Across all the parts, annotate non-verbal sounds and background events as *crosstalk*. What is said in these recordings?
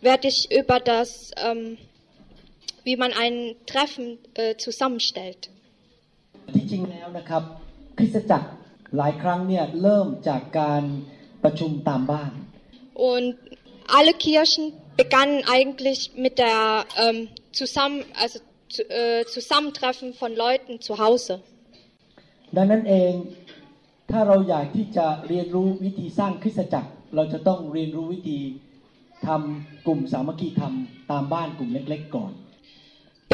werde ich über das, ähm, wie man ein Treffen äh, zusammenstellt. ที่จริงแล้วนะครับ คริสตจักรหลายครั้งเนี่ยเริ่มจากการประชุมตามบ้าน Und alle Kirchen begannen eigentlich mit der ähm, zusammen, also zu, äh, Zusammentreffen von Leuten zu Hause. ดังนั้นเองถ้าเราอยากที่จะเรียนรู้วิธีสร้างคริสตจักร เราจะต้องเรียนรู้วิธี ทำกลุ่มสามัคคีธรรมตามบ้านกลุ่มเล็ก ๆ ก่อน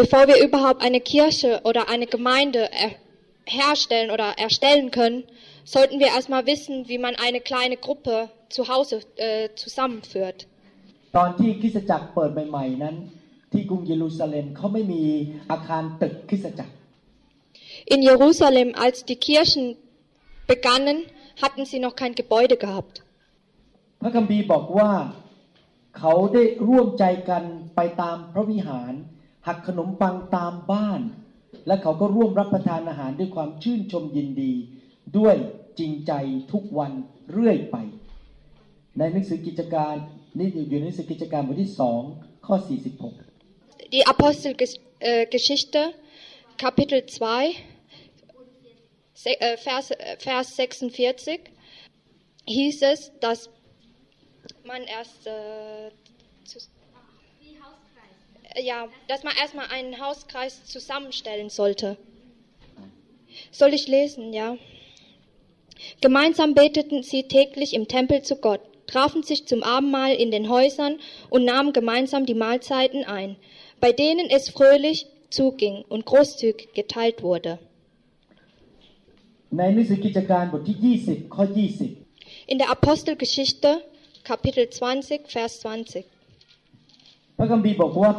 Bevor wir überhaupt eine Kirche oder eine Gemeinde er herstellen oder erstellen können, sollten wir erstmal wissen, wie man eine kleine Gruppe zu Hause äh, zusammenführt. ตอนที่คริสตจักรเปิดใหม่ๆนั้น ที่กรุงเยรูซาเล็มเขาไม่มีอาคารตึกคริสตจักร In Jerusalem, als die Kirchen begannen, hatten sie noch kein Gebäude gehabt. พระคัมภีร์บอกว่า เขาได้ร่วมใจกันไปตามพระวิหาร หักขนมปังตามบ้าน และเขาก็ร่วมรับประทานอาหารด้วยความชื่นชมยินดี ด้วยจริงใจทุกวันเรื่อยไป ในหนังสือกิจการนี่อยู่ในหนังสือกิจการบทที่สองข้อ 46 Die Apostelgeschichte, Kapitel 2, Vers, Vers 46, hieß es, dass man erst äh, zu, ja, dass man erstmal einen Hauskreis zusammenstellen sollte. Soll ich lesen, ja? Gemeinsam beteten sie täglich im Tempel zu Gott, trafen sich zum Abendmahl in den Häusern und nahmen gemeinsam die Mahlzeiten ein, bei denen es fröhlich zuging und großzügig geteilt wurde. In der Apostelgeschichte Kapitel 20, Vers 20. 20 พระคัมภีร์บอกว่า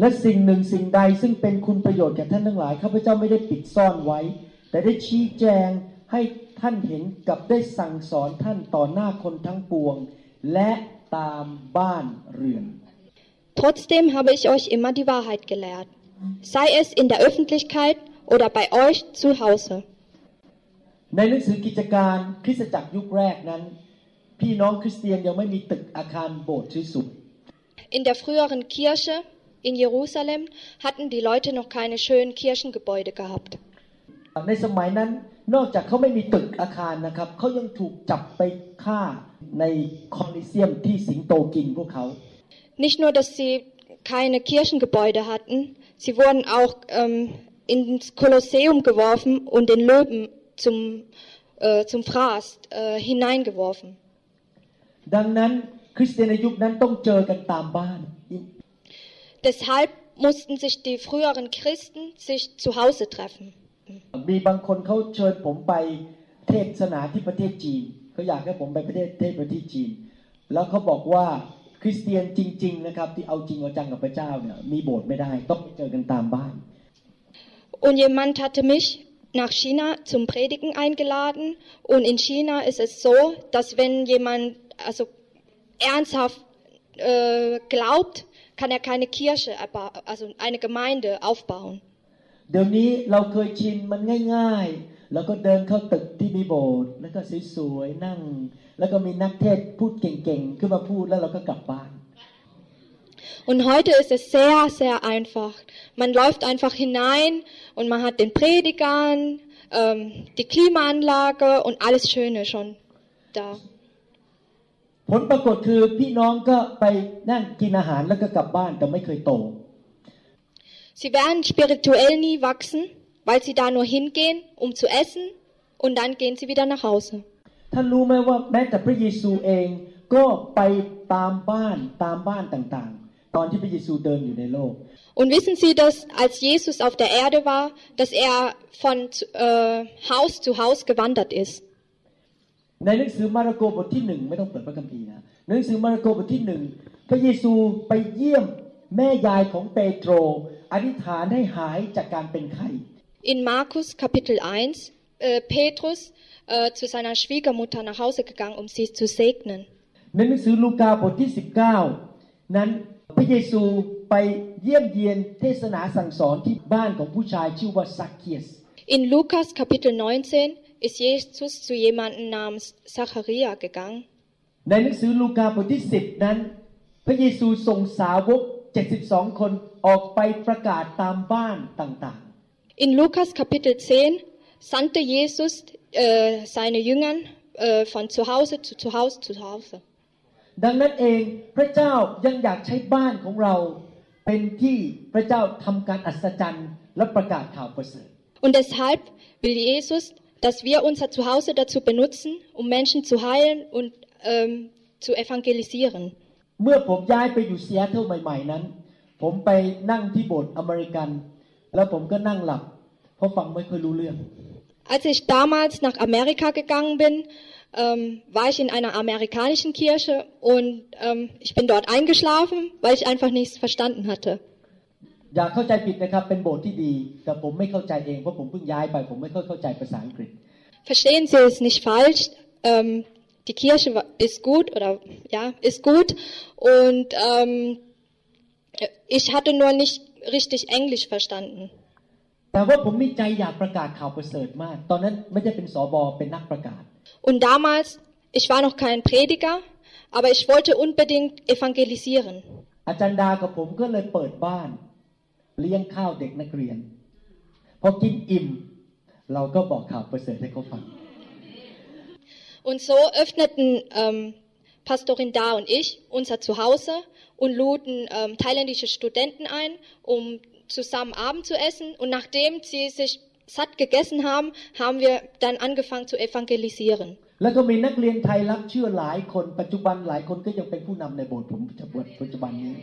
และสิ่งหนึ่งสิ่งใดซึ่งเป็นคุณประโยชน์แก่ท่านทั้งหลายข้าพเจ้าไม่ได้ปิดซ่อนไว้ แต่ได้ชี้แจงให้ท่านเห็นกับได้สั่งสอนท่านต่อหน้าคนทั้งปวง และตามบ้านเรือน Trotzdem habe ich euch immer die Wahrheit gelehrt, sei es in der Öffentlichkeit oder bei euch zu Hause. ในหนังสือกิจการคริสตจักรยุคแรกนั้น พี่น้องคริสเตียนยังไม่มีตึกอาคารโบสถ์สวย In der früheren Kirche in Jerusalem hatten die Leute noch keine schönen Kirchengebäude gehabt. ๆในสมัยนั้นนอกจากเขาไม่มีตึกอาคารนะครับเขายังถูกจับไปฆ่าในคอลิเซียมที่สิงโตกินพวกเขา Nicht nur, dass sie keine Kirchengebäude hatten, sie wurden auch ähm, ins Kolosseum geworfen und den Löwen zum, äh, zum Fraß äh, hineingeworfen. ดังนั้นคริสเตียนในยุคนั้นต้องเจอกันตามบ้าน Deshalb mussten sich die früheren Christen sich zu Hause treffen. มีบางคนเขาเชิญผมไปเทศนาที่ประเทศจีนเขาอยากให้ผมไปประเทศเทศประเทศจีน แล้วเขาบอกว่าคริสเตียนจริง ๆ นะครับ ที่เอาจริงเอาจังกับพระเจ้าเนี่ยมีโบสถ์ไม่ได้ต้องไปเจอกันตามบ้าน Und jemand hatte mich nach China zum Predigen eingeladen. Und in China ist es so, dass wenn jemand also ernsthaft äh, glaubt, kann er keine Kirche, erba- also eine Gemeinde aufbauen. เดี๋ยวนี้เราเคยชินมันง่าย ๆ แล้วก็เดินเข้าตึกที่มีโบสถ์แล้วก็สวยๆนั่ง แล้วก็มีนักเทศน์พูดเก่งๆขึ้นมาพูดแล้วเราก็กลับบ้าน Und heute ist es sehr, sehr einfach. Man läuft einfach hinein und man hat den Predigern, ähm, die Klimaanlage und alles Schöne schon da. ผลปรากฏคือพี่น้องก็ไปนั่งกินอาหารแล้วก็กลับบ้านแต่ไม่เคยโต Sie werden spirituell nie wachsen, weil sie da nur hingehen, um zu essen und dann gehen sie wieder nach Hause. ท่านรู้ไหมว่าแม้แต่พระเยซูเองก็ไปตามบ้านตามบ้านต่างๆ ตอนที่พระเยซูเดินอยู่ในโลก Und wissen Sie, dass als Jesus auf der Erde war, dass er von äh, Haus zu Haus gewandert ist? ในหนังสือมาระโกบทที่หนึ่งไม่ต้องเปิดพระคัมภีร์นะในหนังสือมาระโกบทที่หนึ่งพระเยซูไปเยี่ยมแม่ยายของเปโตรอธิษฐานให้หายจากการเป็นไข้ In Markus Kapitel 1, äh, Petrus äh, zu seiner Schwiegermutter nach Hause gegangen, um sie zu segnen. ในหนังสือลูกาบทที่ 19 นั้นพระเยซูไปเยี่ยมเยียนเทศนาสั่งสอนที่บ้านของผู้ชายชื่อว่าซักเคียส In Lukas Kapitel 19 ist Jesus zu jemandem namens Zacharia gegangen. ในหนังสือลูกาบทที่ 10 นั้น พระเยซูส่งสาวก 72 คนออกไปประกาศตามบ้านต่าง In Lukas Kapitel 10 sandte Jesus äh, seine Jüngern äh, von zu Hause zu zu Hause zu Hause. ๆดังนั้นเองพระเจ้ายังอยากใช้บ้านของเรา เป็นที่พระเจ้าทำการอัศจรรย์และประกาศข่าวประเสริฐ Und deshalb will Jesus, dass wir unser Zuhause dazu benutzen, um Menschen zu heilen und ähm, zu evangelisieren. เมื่อผมย้ายไปอยู่ซีแอตเทิลใหม่ ๆ นั้น ผมไปนั่งที่โบสถ์อเมริกัน แล้วผมก็นั่งหลับ เพราะฟังไม่ค่อยรู้เรื่อง Als ich damals nach Amerika gegangen bin, ähm, war ich in einer amerikanischen Kirche und ähm, ich bin dort eingeschlafen, weil ich einfach nichts verstanden hatte. อย่าเข้าใจผิดนะครับเป็นโบสถ์ที่ดี แต่ผมไม่เข้าใจเองเพราะผมเพิ่งย้ายไป ผมไม่ค่อยเข้าใจภาษาอังกฤษ Verstehen Sie es nicht falsch. Ähm, die Kirche wa- ist gut oder ja, ist gut und ähm, ich hatte nur nicht richtig Englisch verstanden. แต่ว่าผมมีใจอยากประกาศข่าวประเสริฐมาก ตอนนั้นไม่ได้เป็นสอบอเป็นนักประกาศ Und damals, ich war noch kein Prediger, aber ich wollte unbedingt evangelisieren. อาจารย์ดากับผมก็เลยเปิดบ้าน เลี้ยงข้าวเด็กนักเรียน พอกินอิ่ม เราก็บอกข่าวประเสริฐให้เขาฟัง Und so öffneten ähm, Pastorin Da und ich unser Zuhause und luden ähm, thailändische Studenten ein, um zusammen Abend zu essen. Und nachdem sie sich satt gegessen haben, haben wir dann angefangen zu evangelisieren. แล้วก็มีนักเรียนไทยรับเชื่อหลายคนปัจจุบันหลายคนก็ยังเป็นผู้นำในโบสถ์ผมปัจจุบันนี้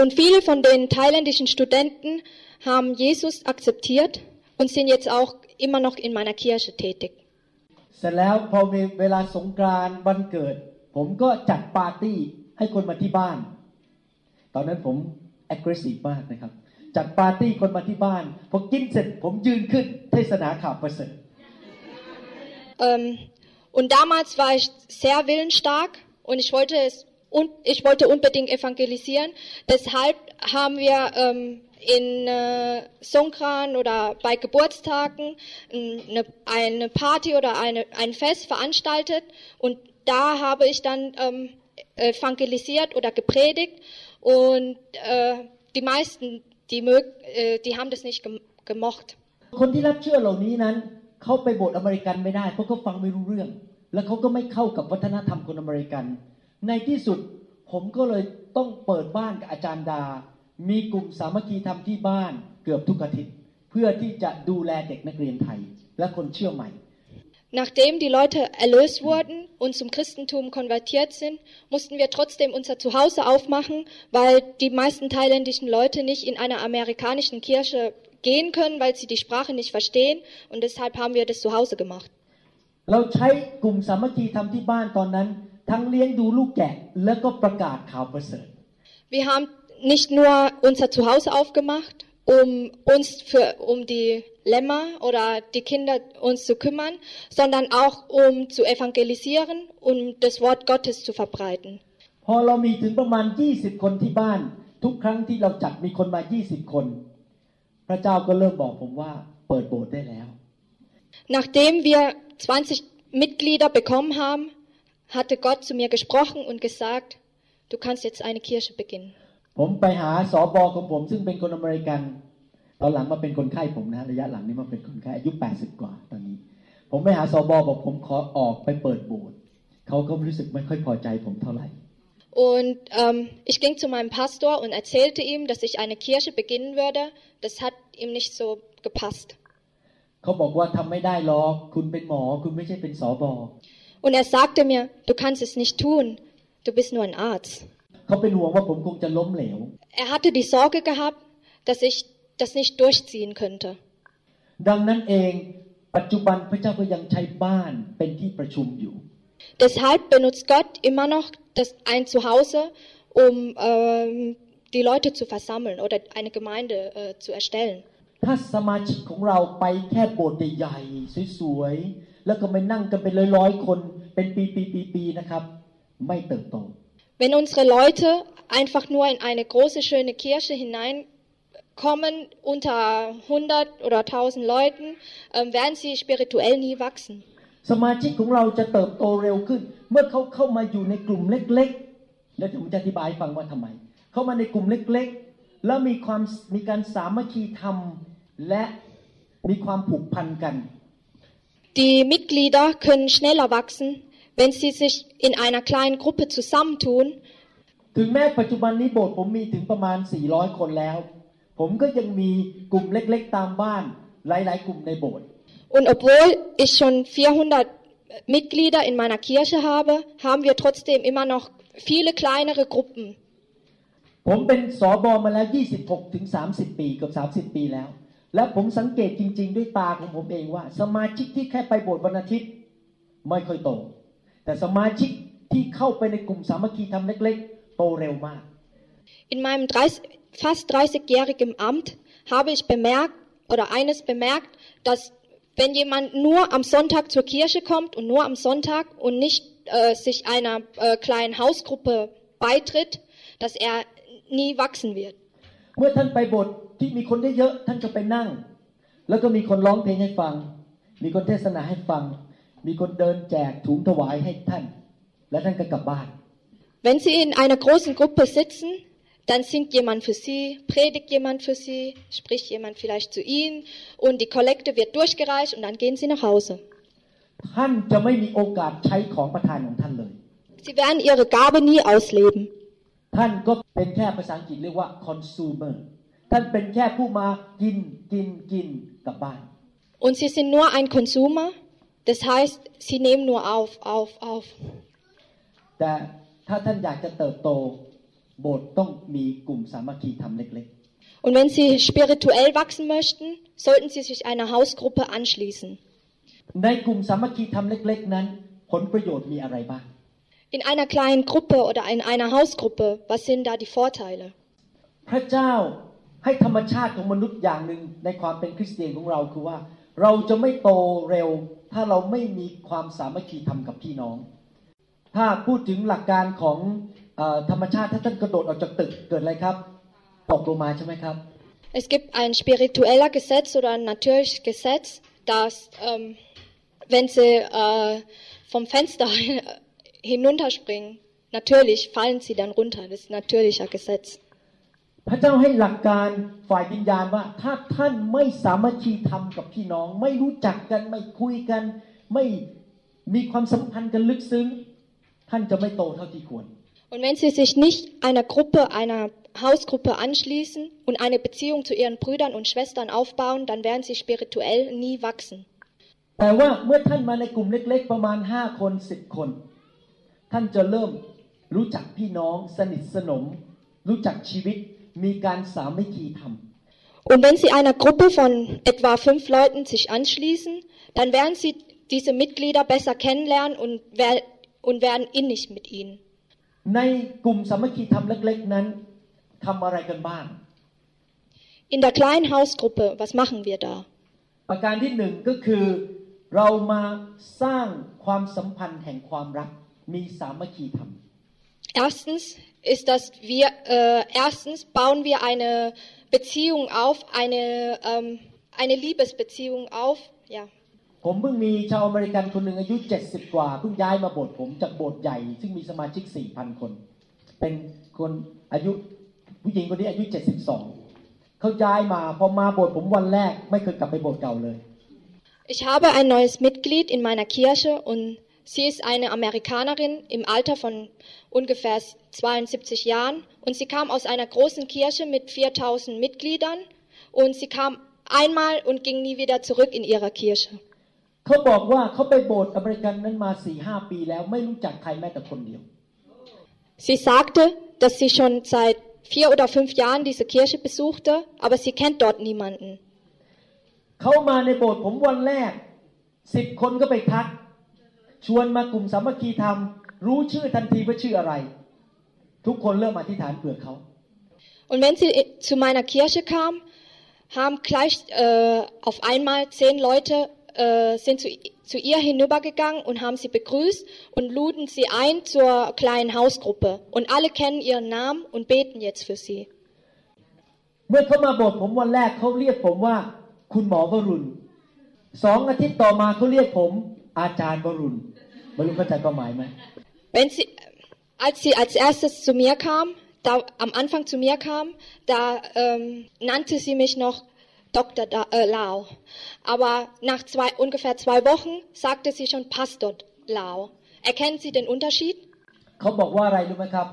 Und viele von den thailändischen Studenten haben Jesus akzeptiert und sind jetzt auch immer noch in meiner Kirche tätig. เสร็จแล้วพอมีเวลาสงกรานต์วันเกิด ผมก็จัดปาร์ตี้ให้คนมาที่บ้าน ตอนนั้นผม aggressive มากนะครับ จัดปาร์ตี้คนมาที่บ้านพอกินเสร็จผมยืนขึ้นเทศนาข่าวประเสริฐ Ähm, und damals war ich sehr willensstark und ich wollte es und ich wollte unbedingt evangelisieren. Deshalb haben wir ähm, in äh, Songkran oder bei Geburtstagen ähm, eine, eine Party oder eine, ein Fest veranstaltet und da habe ich dann ähm, evangelisiert oder gepredigt und äh, die meisten, die, mög, äh, die haben das nicht gem gemocht. คนที่รับเชื่อเหล่านี้นั้นเขาไปโบสถ์อเมริกันไม่ได้เพราะเขาฟังไม่รู้เรื่อง แล้วเขาก็ไม่เข้ากับวัฒนธรรมคนอเมริกัน ในที่สุดผมก็เลยต้องเปิดบ้านกับอาจารย์ดา มีกลุ่มสามัคคีทำที่บ้านเกือบทุกอาทิตย์ เพื่อที่จะดูแลเด็กนักเรียนไทย และคนเชื่อใหม่ Nachdem die Leute erlöst wurden und zum Christentum konvertiert sind, mussten wir trotzdem unser Zuhause aufmachen, weil die meisten thailändischen Leute nicht in einer amerikanischen Kirche gehen können, weil sie die Sprache nicht verstehen und deshalb haben wir das zu Hause gemacht. เราใช้กลุ่มสามัคคีทำที่บ้านตอนนั้น ทั้งเลี้ยงดูลูกแกะ แล้วก็ประกาศข่าวประเสริฐ Wir haben nicht nur unser Zuhause aufgemacht, um uns für, um die Lämmer oder die Kinder uns zu kümmern, sondern auch um zu evangelisieren, um das Wort Gottes zu verbreiten. พอเรามีถึงประมาณ 20 คนที่บ้าน ทุกครั้งที่เราจัดมีคนมา 20 คน พระเจ้าก็เริ่มบอกผมว่าเปิดโบสถ์ได้แล้ว Nachdem wir 20 Mitglieder bekommen haben, hatte Gott zu mir gesprochen und gesagt, du kannst jetzt eine Kirche beginnen. ผมไปหาสอบอของผมซึ่งเป็นคนอเมริกันตอนหลังมาเป็นคนไข้ผมนะระยะหลังนี้มาเป็นคนไข้อายุ 80 กว่าตอนนี้ ผมไปหาสอบอบอกผมขอออกไปเปิดโบสถ์เขาก็รู้สึกไม่ค่อยพอใจผมเท่าไหร่ Und ähm, ich ging zu meinem Pastor und erzählte ihm, dass ich eine Kirche beginnen würde. Das hat ihm nicht so gepasst. เขาบอกว่าทำไม่ได้หรอกคุณเป็นหมอคุณไม่ใช่เป็นสอบอ Und er sagte mir, du kannst es nicht tun, du bist nur ein Arzt. เขาเป็นห่วงว่าผมคงจะล้มเหลว Er hatte die Sorge gehabt, dass ich das nicht durchziehen könnte. ดังนั้นเองปัจจุบันพระเจ้าก็ยังใช้บ้านเป็นที่ประชุมอยู่ Deshalb benutzt Gott immer noch das ein Zuhause, um ähm, die Leute zu versammeln oder eine Gemeinde äh, zu erstellen. ถ้าสมาชิกของเราไปแค่โบสถ์ใหญ่ๆสวยๆแล้วก็ไปนั่งกันเป็นร้อยๆคน เป็นปีๆๆๆนะครับไม่เติบโต Wenn unsere Leute einfach nur in eine große, schöne Kirche hineinkommen, unter 100 oder 1000 Leuten, ähm, werden sie spirituell nie wachsen. สมาชิกของเราจะเติบโตเร็วขึ้น เมื่อเขาเข้ามาอยู่ในกลุ่มเล็กๆแล้วผมจะอธิบายให้ฟังว่าทำไม เข้ามาในกลุ่มเล็กๆ แล้วมีความมีการสามัคคีธรรมและมีความผูกพันกัน Die Mitglieder können schneller wachsen, wenn sie sich in einer kleinen Gruppe zusammentun. ถึงแม้ปัจจุบันนี้โบสถ์ผมมีถึงประมาณ 400 คนแล้ว ผมก็ยังมีกลุ่มเล็กๆ ตามบ้านหลายๆ กลุ่มในโบสถ์ Und obwohl ich schon 400 Mitglieder in meiner Kirche habe, haben wir trotzdem immer noch viele kleinere Gruppen. ผมเป็นสอบอมาแล้ว 26ถึง30 ปีเกับ 30 ปีแล้ว และผมสังเกตจริง ๆ ด้วยตาของผมเองว่า สมาชิกที่แค่ไปโบสถ์วันอาทิตย์ไม่ค่อยโต แต่สมาชิกที่เข้าไปในกลุ่มสามัคคีทำเล็ก ๆ โตเร็วมาก In meinem 30, fast 30-jährigen Amt habe ich bemerkt oder eines bemerkt, dass wenn jemand nur am Sonntag zur Kirche kommt und nur am Sonntag und nicht äh, sich einer äh, kleinen Hausgruppe beitritt, dass er nie wachsen wird. เมื่อท่านไปโบสถ์ที่มีคนเยอะๆท่านก็ไปนั่ง แล้วก็มีคนร้องเพลงให้ฟัง มีคนเทศนาให้ฟัง มีคนเดินแจกถุงถวายให้ท่าน และท่านก็กลับบ้าน Wenn Sie in einer großen Gruppe sitzen, dann singt jemand für Sie, predigt jemand für Sie, spricht jemand vielleicht zu Ihnen und die Kollekte wird durchgereicht und dann gehen Sie nach Hause. ท่านจะไม่มีโอกาสใช้ของประทานของท่านเลย Sie werden Ihre Gabe nie ausleben. ท่านก็เป็นแค่ภาษาอังกฤษเรียกว่า consumer ท่านเป็นแค่ผู้มากินกินกินกลับบ้าน Und Sie sind nur ein Konsumer, das heißt, Sie nehmen nur auf, auf, auf. แต่ถ้าท่านอยากจะเติบโต โบสถ์ต้องมีกลุ่มสามัคคีทำเล็ก Und wenn Sie spirituell wachsen möchten, sollten Sie sich einer Hausgruppe anschließen. ๆ ในกลุ่มสามัคคีทำเล็ก ๆ นั้น ผลประโยชน์มีอะไรบ้าง In einer kleinen Gruppe oder in einer Hausgruppe, was sind da die Vorteile? พระเจ้าให้ธรรมชาติของมนุษย์อย่างหนึ่งในความเป็นคริสเตียนของเราคือว่า เราจะไม่โตเร็ว ถ้าเราไม่มีความสามัคคีทำกับพี่น้อง ถ้าพูดถึงหลักการของเออธรรมชาติถ้าท่านกระโดดออกจากตึกเกิดอะไรครับตกลงมาใช่ไหมครับ Es gibt ein spiritueller Gesetz oder ein natürliches Gesetz, dass ähm, wenn sie äh, vom Fenster hinunterspringen, natürlich fallen sie dann runter. Das ist ein natürlicher Gesetz. พระเจ้าให้หลักการฝ่ายวิญญาณว่า ถ้าท่านไม่สามัคคีทำกับพี่น้อง ไม่รู้จักกันไม่คุยกัน ไม่มีความสัมพันธ์กันลึกซึ้ง ท่านจะไม่โตเท่าที่ควร Und wenn sie sich nicht einer Gruppe, einer Hausgruppe anschließen und eine Beziehung zu ihren Brüdern und Schwestern aufbauen, dann werden sie spirituell nie wachsen. แต่ว่าเมื่อท่านมาในกลุ่มเล็ก ๆ ประมาณห้าคนสิบคน ท่านจะเริ่มรู้จักพี่น้องสนิทสนม รู้จักชีวิตมีการสามัคคีทำ Und wenn sie einer Gruppe von etwa fünf Leuten sich anschließen, dann werden sie diese Mitglieder besser kennenlernen und, wer- und werden innig mit ihnen. ในกลุ่มสามัคคีทำเล็ก ๆ นั้นทำอะไรกันบ้าง In der kleinen Hausgruppe, was machen wir da? ประการที่หนึ่งก็คือ เรามาสร้างความสัมพันธ์แห่งความรัก มีสามัคคีธรรม Erstens ist, dass wir, äh, erstens bauen wir eine Beziehung auf, eine, ähm, eine Liebesbeziehung auf, ja. ผมเพิ่งมีชาวอเมริกันคนหนึ่งอายุ 70 กว่าเพิ่งย้ายมาโบสถ์ผมจากโบสถ์ใหญ่ ซึ่งมีสมาชิก 4,000 คน เป็นคนอายุผู้หญิงคนนี้อายุ 72 เขาย้ายมาพอมาโบสถ์ผมวันแรก ไม่เคยกลับไปโบสถ์เก่าเลย Ich habe ein neues Mitglied in meiner Kirche und sie ist eine Amerikanerin im Alter von ungefähr 72 Jahren und sie kam aus einer großen Kirche mit 4000 Mitgliedern und sie kam einmal und ging nie wieder zurück in ihrer Kirche. เขาบอกว่าเขาไปโบสถ์อเมริกันนั้นมา4ีหปีแล้วไม่รู้จักใครแม้แต่คนเดียว Sie sagte, dass sie schon seit vier oder fünf Jahren diese Kirche besuchte, aber sie kennt dort niemanden. เขามาในโบสถ์ผมวันแรกสิบคนก็ไปทัก ชวนมากลุ่มสามัคคีธรรม รู้ชื่อทันทีว่าชื่ออะไร ทุกคนเริ่มอธิษฐานเผื่อเขา Und wenn sie zu meiner Kirche kam, haben gleich äh, auf einmal zehn Leute äh, sind zu, zu ihr hinübergegangen und haben sie begrüßt und luden sie ein zur kleinen Hausgruppe. Und alle kennen ihren Namen und beten jetzt für sie. เมื่อเขามาโบสถ์ผมวันแรกเขาเรียกผมว่า คุณหมอวรุณสองอาทิตย์ต่อมาเขาเรียกผมอาจารย์วรุณ ไม่รู้เข้าใจความหมายไหม Wenn sie, als sie als erstes zu mir kam, da am Anfang zu mir kam, da ähm, nannte sie mich noch Dr. Da, äh, Lau. Aber nach zwei, ungefähr zwei Wochen sagte sie schon Pastor Lau. Erkennen Sie den Unterschied? เขาบอกว่าอะไรรู้ไหมครับ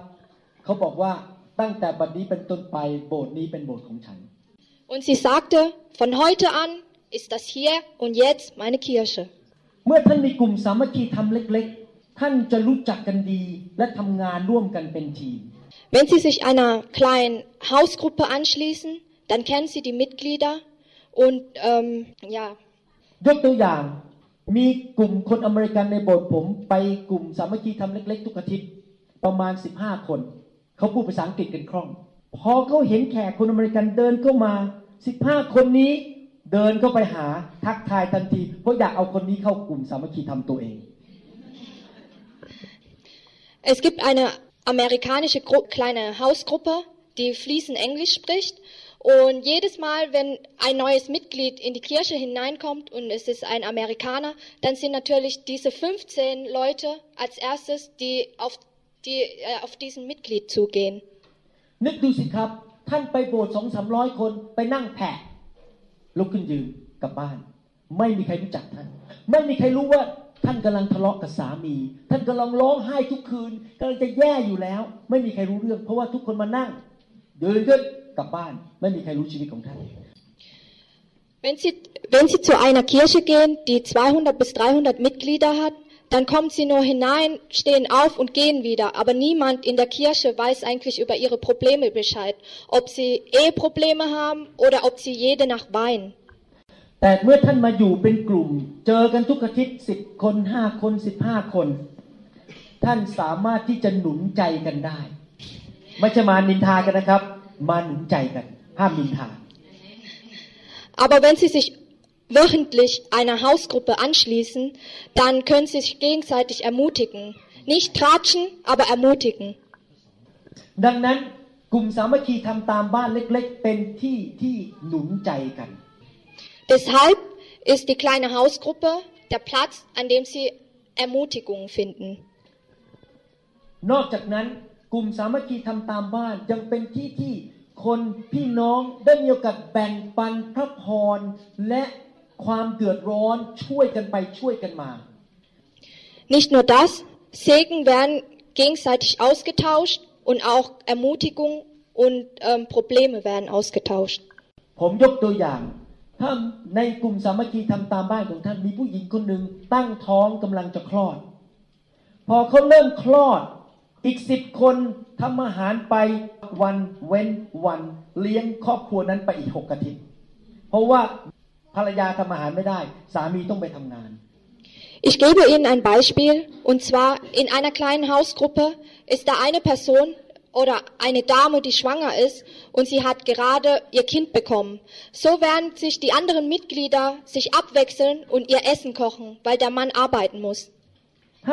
เขาบอกว่าตั้งแต่บัดนี้เป็นต้นไปโบสถ์นี้เป็นโบสถ์ของฉัน Und sie sagte, von heute an ist das hier und jetzt meine Kirche. เมื่อท่านมีกลุ่มสามัคคีทำเล็ก ๆ ท่านจะรู้จักกันดีและทำงานร่วมกันเป็นทีม Wenn Sie sich einer kleinen Hausgruppe anschließen, dann kennen Sie die Mitglieder und ähm, ja, ยกตัวอย่างมีกลุ่มคนอเมริกันในโบสถ์ผมไปกลุ่มสามัคคีทำเล็กๆ ทุกอาทิตย์ประมาณ 15 คน เขาพูดภาษาอังกฤษกันคล่อง พอเขาเห็นแขกคนอเมริกันเดินเข้ามา 15 คนนี้ เดินเข้าไปหาทักทายทันที เพราะอยากเอาคนนี้เข้ากลุ่มสามัคคีทำตัวเอง Es gibt eine amerikanische Gru kleine Hausgruppe, die fließend Englisch spricht. Und jedes Mal, wenn ein neues Mitglied in die Kirche hineinkommt und es ist ein Amerikaner, dann sind natürlich diese 15 Leute als erstes, die auf, die, äh, auf diesen Mitglied zugehen. นึกดูสิครับ ท่านไปโบสถ์สองสามร้อยคนไปนั่งแผะ ลุกขึ้นยืนกลับบ้าน ไม่มีใครรู้จักท่าน ไม่มีใครรู้ว่าท่านกำลังทะเลาะกับสามี ท่านกำลังร้องไห้ทุกคืนกำลังจะแย่อยู่แล้ว ไม่มีใครรู้เรื่อง เพราะว่าทุกคนมานั่งยืนขึ้นกลับบ้าน ไม่มีใครรู้ชีวิตของท่าน Wenn Sie, wenn Sie zu einer Kirche gehen, die 200 bis 300 Mitglieder hat, dann kommen Sie nur hinein, stehen auf und gehen wieder. Aber niemand in der Kirche weiß eigentlich über Ihre Probleme Bescheid. Ob Sie Eheprobleme haben oder ob Sie jede Nacht weinen. แต่เมื่อท่านมาอยู่เป็นกลุ่ม เจอกันทุกอาทิตย์สิบคนห้าคนสิบห้าคน ท่านสามารถที่จะหนุนใจกันได้ ไม่ใช่มานินทากันนะครับ มาหนุนใจกัน ห้ามนินทา Aber wenn Sie sich wöchentlich einer Hausgruppe anschließen, dann können Sie sich gegenseitig ermutigen. Nicht tratschen, aber ermutigen. ดังนั้นกลุ่มสามัคคีทำตามบ้านเล็ก ๆ เป็นที่ที่หนุนใจกัน Deshalb ist die kleine Hausgruppe der Platz, an dem Sie Ermutigung finden. นอกจากนั้นกลุ่มสามัคคีทำตามบ้านยังเป็นที่ที่คนพี่น้องได้มีโอกาสแบ่งปันพระพร และ ความเดือดร้อนช่วยกันไปช่วยกันมา Nicht nur das, Segen werden gegenseitig ausgetauscht und auch Ermutigung und ähm, Probleme werden ausgetauscht. ผมยกตัวอย่าง ถ้าในกลุ่มสามัคคีทำตามบ้านของท่านมีผู้หญิงคนหนึ่งตั้งท้องกำลังจะคลอด พอเขาเริ่มคลอดอีกสิบคนทำอาหารไปวันเว้นวันเลี้ยงครอบครัวนั้นไปอีกหกอาทิตย์ เพราะว่า ภรรยาทำอาหารไม่ได้ สามีต้องไปทำงาน Ich gebe Ihnen ein Beispiel, und zwar in einer kleinen Hausgruppe ist da eine Person oder eine Dame, die schwanger ist und sie hat gerade ihr Kind bekommen. So werden sich die anderen Mitglieder sich abwechseln und ihr Essen kochen, weil der Mann arbeiten muss. ถ้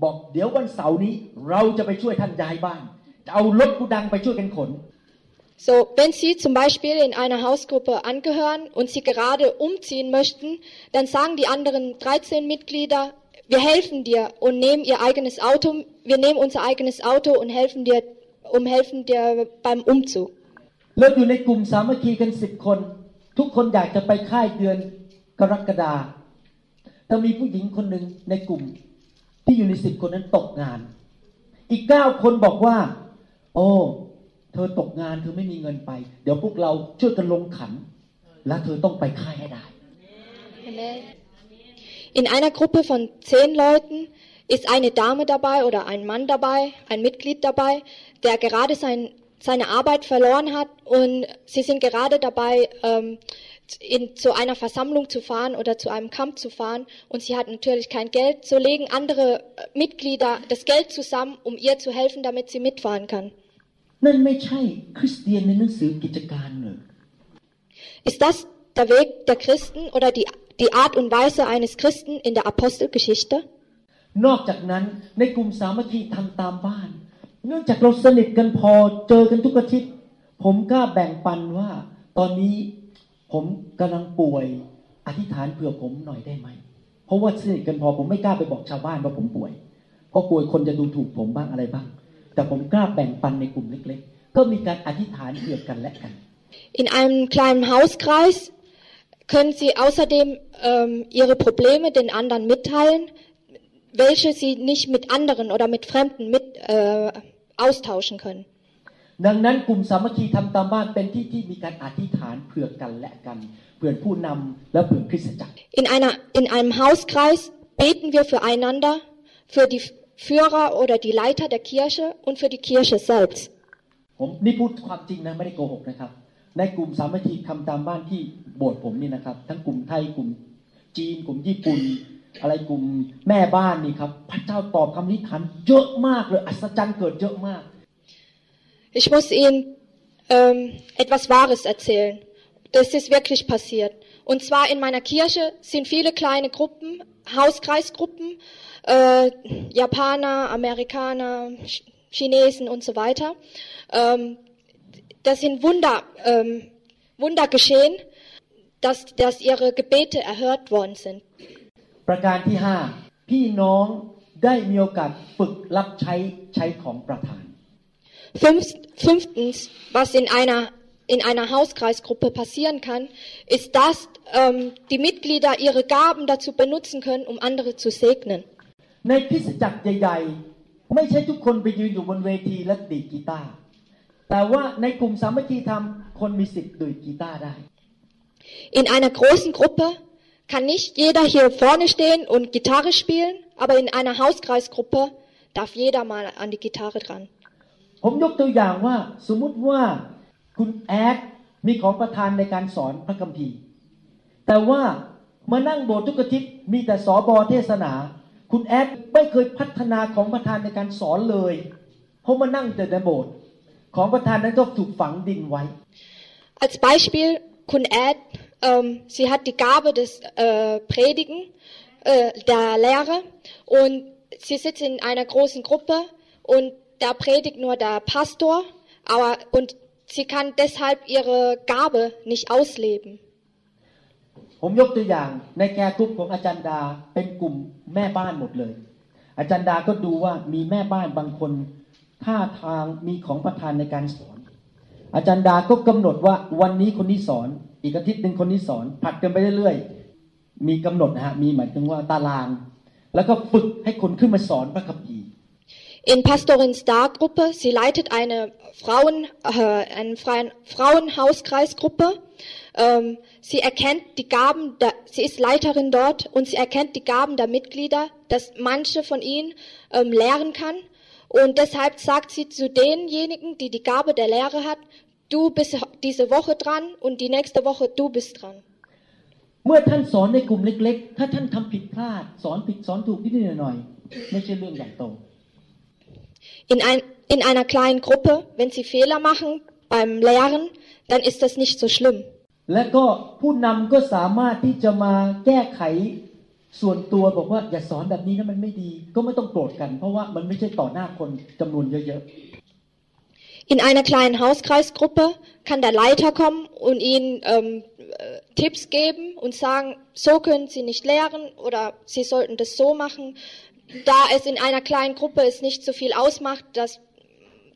าท่านอยู่ในกลุ่มเล็กๆพอดีท่านย้ายบ้านต้องย้ายจากบ้านนี้ไปอีกบ้านหนึ่งอีกสิบห้าคนบอกเดี๋ยววันเสาร์นี้เราจะไปช่วยท่านย้ายบ้านจะเอารถกูดังไปช่วยกันขน So, wenn Sie zum Beispiel in einer Hausgruppe angehören und Sie gerade umziehen möchten, dann sagen die anderen 13 Mitglieder, wir helfen dir und nehmen ihr eigenes Auto, wir nehmen unser eigenes Auto und helfen dir, um helfen dir beim Umzug. แล้วอยู่ในกลุ่มสามัคคีกันสิบคน ทุกคนอยากจะไปค่ายเดือนกรกฎาแต่มีผู้หญิงคนหนึ่งในกลุ่ม ที่อยู่ในสิบคนนั้นตกงาน อีกเก้าคนบอกว่า โอ้เธอตกงานเธอไม่มีเงินไป เดี๋ยวพวกเราช่วยกันลงขัน และเธอต้องไปค่ายให้ได้ In einer Gruppe von zehn Leuten ist eine Dame dabei oder ein Mann dabei, ein Mitglied dabei, der gerade sein, seine Arbeit verloren hat und sie sind gerade dabei, ähm, in, zu einer Versammlung zu fahren oder zu einem Camp zu fahren und sie hat natürlich kein Geld, so legen andere äh, Mitglieder das Geld zusammen, um ihr zu helfen, damit sie mitfahren kann. นั่นไม่ใช่คริสเตียนในหนังสือกิจการเลย Ist das der Weg der Christen oder die, die Art und Weise eines Christen in der Apostelgeschichte? นอกจากนั้นในกลุ่มสามัคคีทำตามบ้าน เนื่องจากเราสนิทกันพอเจอกันทุกอาทิตย์ ผมกล้าแบ่งปันว่า ตอนนี้ ผมกำลังป่วยอธิษฐานเผื่อผมหน่อยได้ไหม เพราะว่าสนิทกันพอผมไม่กล้าไปบอกชาวบ้านว่าผมป่วย เพราะกลัวคนจะดูถูกผมบ้างอะไรบ้าง แต่ผมกล้าแบ่งปันในกลุ่มเล็กๆ ก็มีการอธิษฐานเผื่อกันและกัน In einem kleinen Hauskreis können Sie außerdem ähm, Ihre Probleme den anderen mitteilen, welche Sie nicht mit anderen oder mit Fremden mit, äh, austauschen können. ดังนั้นกลุ่มสามัคคีทำตามบ้านเป็นที่ที่มีการอธิษฐานเผื่อกันและกันเผื่อผู้นำและเผื่อคริสตจักร In, einer, in einem Hauskreis beten wir füreinander, für die Führer oder die Leiter der Kirche und für die Kirche selbst. ผมนี่พูดความจริงนะไม่ได้โกหกนะครับ ในกลุ่มสามัคคีทำตามบ้านที่โบสถ์ผมนี่นะครับ ทั้งกลุ่มไทยกลุ่มจีนกลุ่มญี่ปุ่นอะไรกลุ่มแม่บ้านนี่ครับ พระเจ้าตอบคำนิฐานเยอะมากเลยอัศจรรย์เกิดเยอะมาก Ich muss Ihnen ähm, etwas Wahres erzählen. Das ist wirklich passiert. Und zwar in meiner Kirche sind viele kleine Gruppen, Hauskreisgruppen, äh, Japaner, Amerikaner, Ch- Chinesen und so weiter. Ähm, das sind Wunder, ähm, Wunder geschehen, dass, dass ihre Gebete erhört worden sind. ประการที่ห้าพี่น้องได้มีโอกาสฝึกรับใช้ใช้ของประธาน Fünf, fünftens, was in einer, in einer Hauskreisgruppe passieren kann, ist, dass ähm, die Mitglieder ihre Gaben dazu benutzen können, um andere zu segnen. ในคริสตจักรใหญ่ๆ ไม่ใช่ทุกคนไปยืนอยู่บนเวทีและดีดกีตาร์แต่ว่าในกลุ่มสามัคคีธรรมคนมีสิทธิ์ดีดกีตาร์ได้ In einer großen Gruppe kann nicht jeder hier vorne stehen und Gitarre spielen, aber in einer Hauskreisgruppe darf jeder mal an die Gitarre dran. ผมยกตัวอย่างว่าสมมุติว่าคุณแอดมีของประธานในการสอนพระคัมภีร์ แต่ว่ามานั่งโบสถ์ทุกอาทิตย์มีแต่สอบอเทศนา คุณแอดไม่เคยพัฒนาของประธานในการสอนเลยเพราะมานั่งแต่ในโบสถ์ของประธานนั้นก็ถูกฝังดินไว้ Als Beispiel, Kun Ed, ähm, sie hat die Gabe des äh, Predigen, äh, der Lehre und sie sitzt in einer großen Gruppe und da predigt nur der Pastor, aber und sie kann deshalb ihre Gabe nicht ausleben. ผมยกตัวอย่างในแกร์กรุ๊ปของอาจารย์ดาเป็นกลุ่มแม่บ้านหมดเลย อาจารย์ดาก็ดูว่ามีแม่บ้านบางคนท่าทางมีของประธานในการสอน อาจารย์ดาก็กำหนดว่าวันนี้คนนี้สอน อีกอาทิตย์หนึ่งคนนี้สอนผลัดกันไปเรื่อยๆมีกำหนดนะฮะมีหมายถึงว่าตาราง แล้วก็ฝึกให้คนขึ้นมาสอนพระคัมภีร์ In Pastorin Star Gruppe, sie leitet eine Frauen, äh, eine freien Frauenhauskreisgruppe. Ähm, sie erkennt die Gaben, der, sie ist Leiterin dort und sie erkennt die Gaben der Mitglieder, dass manche von ihnen ähm, lehren kann. Und deshalb sagt sie zu denjenigen, die die Gabe der Lehre hat, du bist diese Woche dran und die nächste Woche du bist dran. เมื่อท่านสอนในกลุ่มเล็ก ๆ ถ้าท่านทำผิดพลาด สอนผิดสอนถูกนิดๆหน่อยๆไม่ใช่เรื่องใหญ่โต In, ein, in einer kleinen Gruppe, wenn sie Fehler machen beim Lehren, dann ist das nicht so schlimm. และก็ผู้นำก็สามารถที่จะมาแก้ไขส่วนตัวบอกว่าอย่าสอนแบบนี้นะมันไม่ดี ก็ไม่ต้องโกรธกัน เพราะว่ามันไม่ใช่ต่อหน้าคนจำนวนเยอะ In einer kleinen Hauskreisgruppe kann der Leiter kommen und ihnen ähm, äh, Tipps geben und sagen, so können sie nicht lehren oder sie sollten das so machen. Da es in einer kleinen Gruppe es nicht so viel ausmacht, dass,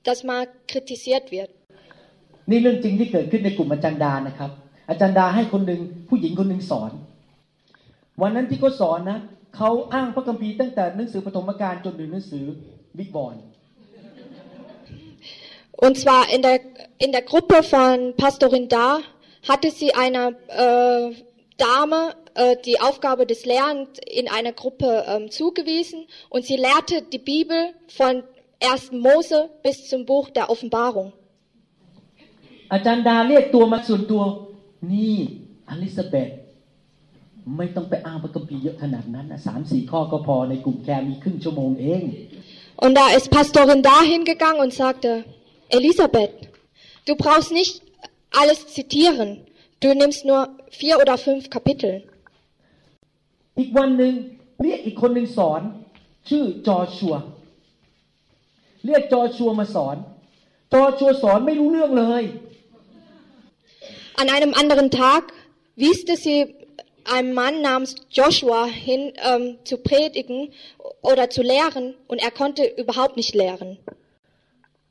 dass mal kritisiert wird. ๆนี่เรื่องจริงที่เกิดขึ้นในกลุ่มอาจารย์ดานะครับ อาจารย์ดาให้คนหนึ่งผู้หญิงคนหนึ่งสอน วันนั้นที่เขาสอนนะเขาอ้างพระคัมภีร์ตั้งแต่หนังสือปฐมกาลจนถึงหนังสือวิบอน Und zwar in der, in der Gruppe von Pastorin Da hatte sie einer äh, Dame äh, die Aufgabe des Lernens in einer Gruppe ähm, zugewiesen und sie lehrte die Bibel von 1. Mose bis zum Buch der Offenbarung. อาจารย์ดาเรียกตัวมาส่วนตัว นี่ อลิซาเบธไม่ต้องไปอ้างพระคัมภีร์เยอะขนาดนั้นนะสามสี่ข้อก็พอในกลุ่มแคร์มีครึ่งชั่วโมงเอง Und da ist Pastorin dahin gegangen und sagte, Elisabeth, du brauchst nicht alles zitieren. Du nimmst nur vier oder fünf Kapitel. อีกวันหนึ่งเรียกอีกคนหนึ่งสอน ชื่อจอชัว เรียกจอชัวมาสอน จอชัวสอนไม่รู้เรื่องเลย An einem anderen Tag wieste sie einem Mann namens Joshua hin ähm, zu predigen oder zu lehren und er konnte überhaupt nicht lehren.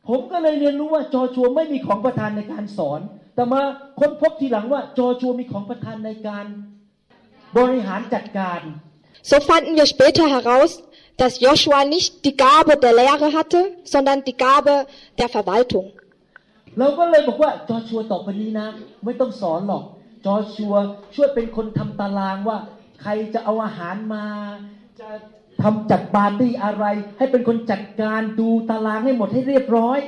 ผมก็เลยเรียนรู้ว่าจอชัวไม่มีของประทานในการสอน แต่มาค้นพบทีหลังว่าจอชัวมีของประทานในการบริหารจัดการ So fanden wir später heraus, dass Joshua nicht die Gabe der Lehre hatte, sondern die Gabe der Verwaltung. เราก็เลยบอกว่าจอชัวต่อไปนี้นะ ไม่ต้องสอนหรอกจอชัวช่วยเป็นคนทำตารางว่า ใครจะเอาอาหารมา จะทำจัดปาร์ตี้อะไร ให้เป็นคนจัดการดูตารางให้หมดให้เรียบร้อย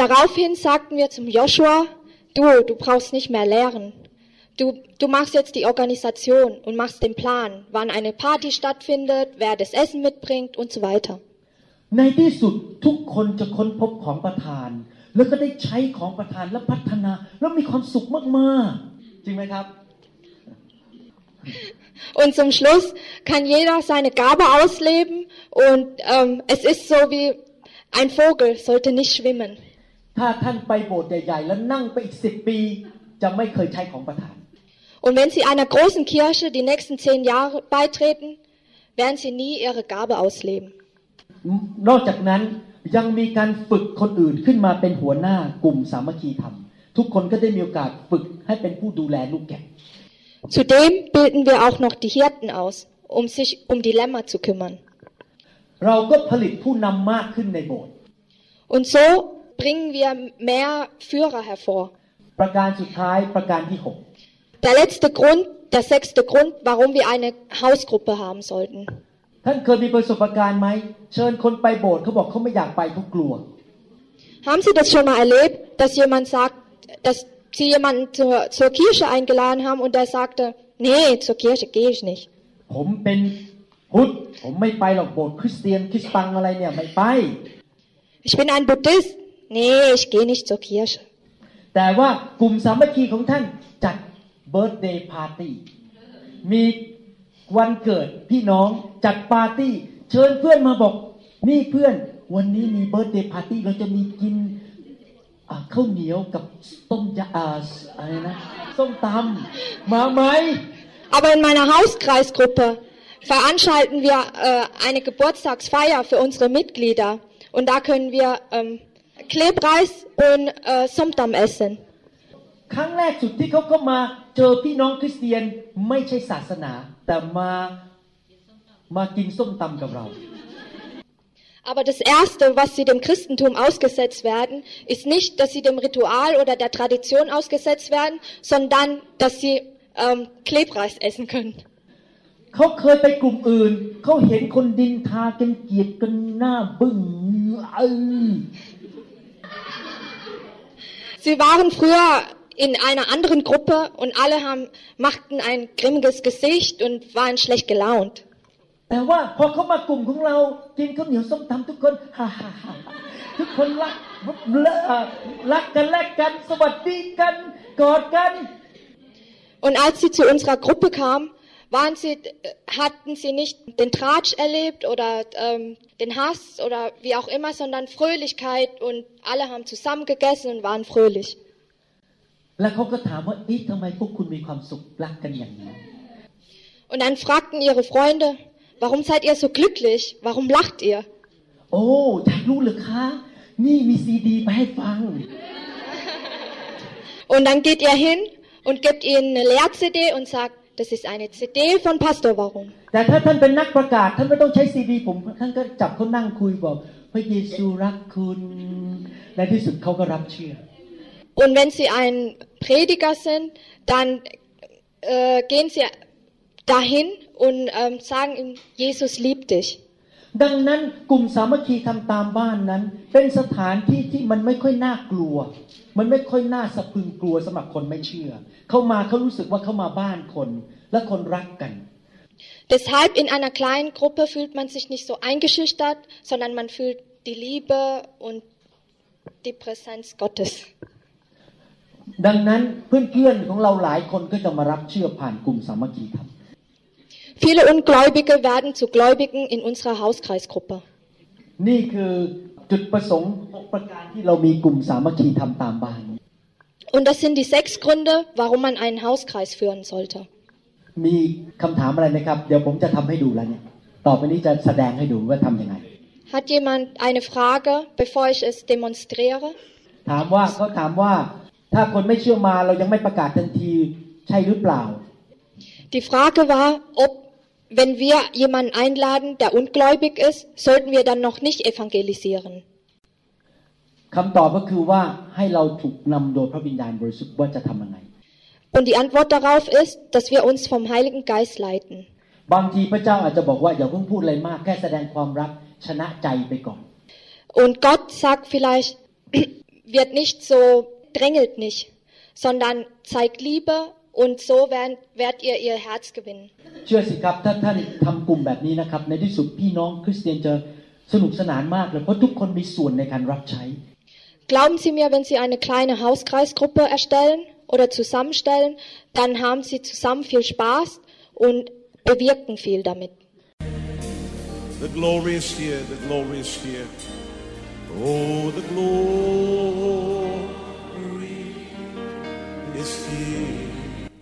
Daraufhin sagten wir zum Joshua, du, du brauchst nicht mehr lehren. Du, du machst jetzt die Organisation und machst den Plan, wann eine Party stattfindet, wer das Essen mitbringt und so weiter. ในที่สุดทุกคนจะค้นพบของประทาน แล้วก็ได้ใช้ของประทานและพัฒนา แล้วมีความสุขมากๆ จริงไหมครับ *laughs* Und zum Schluss kann jeder seine Gabe ausleben und ähm, es ist so wie ein Vogel sollte nicht schwimmen. ถ้าท่านไปโบสถ์ใหญ่ๆแล้วนั่งไปอีกสิบปี จะไม่เคยใช้ของประทาน Und wenn Sie einer großen Kirche die nächsten zehn Jahre beitreten, werden Sie nie Ihre Gabe ausleben. นอกจากนั้นยังมีการฝึกคนอื่นขึ้นมาเป็นหัวหน้ากลุ่มสามัคคีธรรม ทุกคนก็ได้มีโอกาสฝึกให้เป็นผู้ดูแลลูกแกะ Zudem bilden wir auch noch die Hirten aus, um sich um die Lämmer zu kümmern. เราก็ผลิตผู้นำมากขึ้นในโบสถ์ Und so bringen wir mehr Führer hervor. ประการสุดท้ายประการที่หก Der letzte Grund, der sechste Grund, warum wir eine Hausgruppe haben sollten. ท่านเคยมีประสบการณ์ไหมเชิญคนไปโบสถ์เขาบอกเขาไม่อยากไปเขากลัว Haben Sie das schon mal erlebt, dass jemand sagt, dass Sie jemanden zur, zur Kirche eingeladen haben und der sagte, nee, zur Kirche gehe ich nicht. ผมเป็นพุทธผมไม่ไปหรอกโบสถ์คริสเตียนคริสตังอะไรเนี่ยไม่ไป Ich bin ein Buddhist. Nee, ich gehe nicht zur Kirche. แต่ว่ากลุ่มสามัคคีของท่านจัดเบิร์ d เดย์ปาร์ตี้มีวันเกิดพี่น้องจัดปาร์ตี้ เชิญเพื่อนมาบอก นี่เพื่อน วันนี้มีเบิร์ d เดย์ปาร์ตี้เราจะมีกินอ่าข้าวเหนียวกับต้มยำอ่าอะไรนะส้มตำมาไหม Aber in meiner Hauskreisgruppe veranstalten wir äh, eine Geburtstagsfeier für unsere Mitglieder. Und da können wir ähm, Klebreis und äh, Somtam essen. ครั้งแรกสุดที่เขาเข้ามาเจอพี่น้องคริสเตียนไม่ใช่ศาสนา แต่มามากินส้มตำกับเรา Aber das Erste, was sie dem Christentum ausgesetzt werden, ist nicht, dass sie dem Ritual oder der Tradition ausgesetzt werden, sondern dass sie ähm, Klebreis essen können. เขาเคยไปกลุ่มอื่น เขาเห็นคนดินทากันเกลียดกันหน้าบึ้งเออ Sie waren früher in einer anderen Gruppe und alle haben, machten ein grimmiges Gesicht und waren schlecht gelaunt. *laughs* Und als sie zu unserer Gruppe kamen, waren sie, hatten sie nicht den Tratsch erlebt oder ähm, den Hass oder wie auch immer, sondern Fröhlichkeit und alle haben zusammen gegessen und waren fröhlich. Und dann fragten ihre Freunde, warum seid ihr so glücklich? Warum lacht ihr? Oh, *laughs* Und dann geht ihr hin und gibt ihnen eine Lehr-CD und sagt, das ist eine CD von Pastor Warum. แต่ถ้าท่านเป็นนักประกาศท่านไม่ต้องใช้ซีดีผมท่านก็จับเขานั่งคุยบอกพระเยซูรักคุณในที่สุดเขาก็รับเชื่อ Und wenn sie ein Prediger sind, dann äh, gehen sie dahin und ähm, sagen ihm, Jesus liebt dich. ดังนั้นกลุ่มสามัคคีทำตามบ้านนั้น เป็นสถานที่ที่มันไม่ค่อยน่ากลัว มันไม่ค่อยน่าสะพรึงกลัวสำหรับคนไม่เชื่อ เขามาเขารู้สึกว่าเขามาบ้านคนและคนรักกัน Deshalb in einer kleinen Gruppe fühlt man sich nicht so eingeschüchtert, sondern man fühlt die Liebe und die Präsenz Gottes. ดังนั้นเพื่อนๆของเราหลายคนก็จะมารับเชื่อผ่านกลุ่มสามัคคีธรรม Viele Ungläubige werden zu Gläubigen in unserer Hauskreisgruppe. นี่คือ จุดประสงค์หกประการที่เรามีกลุ่มสามัคคีทำตามบ้าน Und das sind die sechs Gründe, warum man einen Hauskreis führen sollte. มีคำถามอะไรไหมครับ เดี๋ยวผมจะทำให้ดูแล้วเนี่ย ต่อไปนี้จะแสดงให้ดูว่าทำยังไง Hat jemand eine Frage, bevor ich es demonstriere? ถามว่าเขาถามว่าถ้าคนไม่เชื่อมาเรายังไม่ประกาศทันทีใช่หรือเปล่า Die Frage war, ob, wenn wir jemanden einladen, der ungläubig ist, sollten wir dann noch nicht evangelisieren. คำตอบก็คือว่าให้เราถูกนำโดยพระวิญญาณบริสุทธิ์ว่าจะทำยังไง Und die Antwort darauf ist, dass wir uns vom Heiligen Geist leiten. บางทีพระเจ้าอาจจะบอกว่าอย่าเพิ่งพูดอะไรมากแค่แสดงความรักชนะใจไปก่อน Und Gott sagt vielleicht, *clears throat* wird nicht so, drängelt nicht, sondern zeigt Liebe und so werden, werdet ihr ihr Herz gewinnen. เชื่อสิครับถ้าท่านทำกลุ่มแบบนี้นะครับ ในที่สุดพี่น้องคริสเตียนจะสนุกสนานมากเลยเพราะทุกคนมีส่วนในการรับใช้ Glauben Sie mir, wenn Sie eine kleine Hauskreisgruppe erstellen oder zusammenstellen, dann haben Sie zusammen viel Spaß und bewirken viel damit. The glory is here, the glory is here. Oh, the glory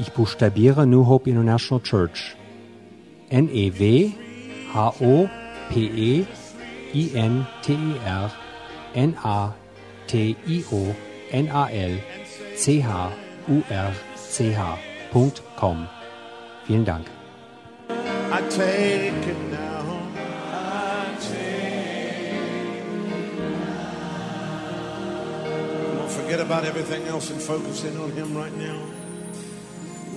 Ich buchstabiere New Hope International Church. Vielen Dank. Take it now. I Come on, forget about everything else and focus in on Him right now.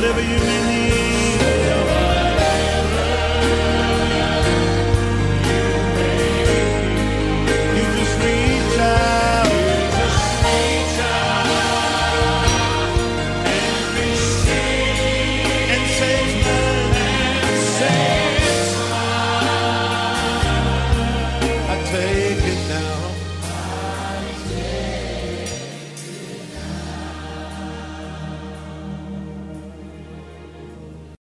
Whatever you need.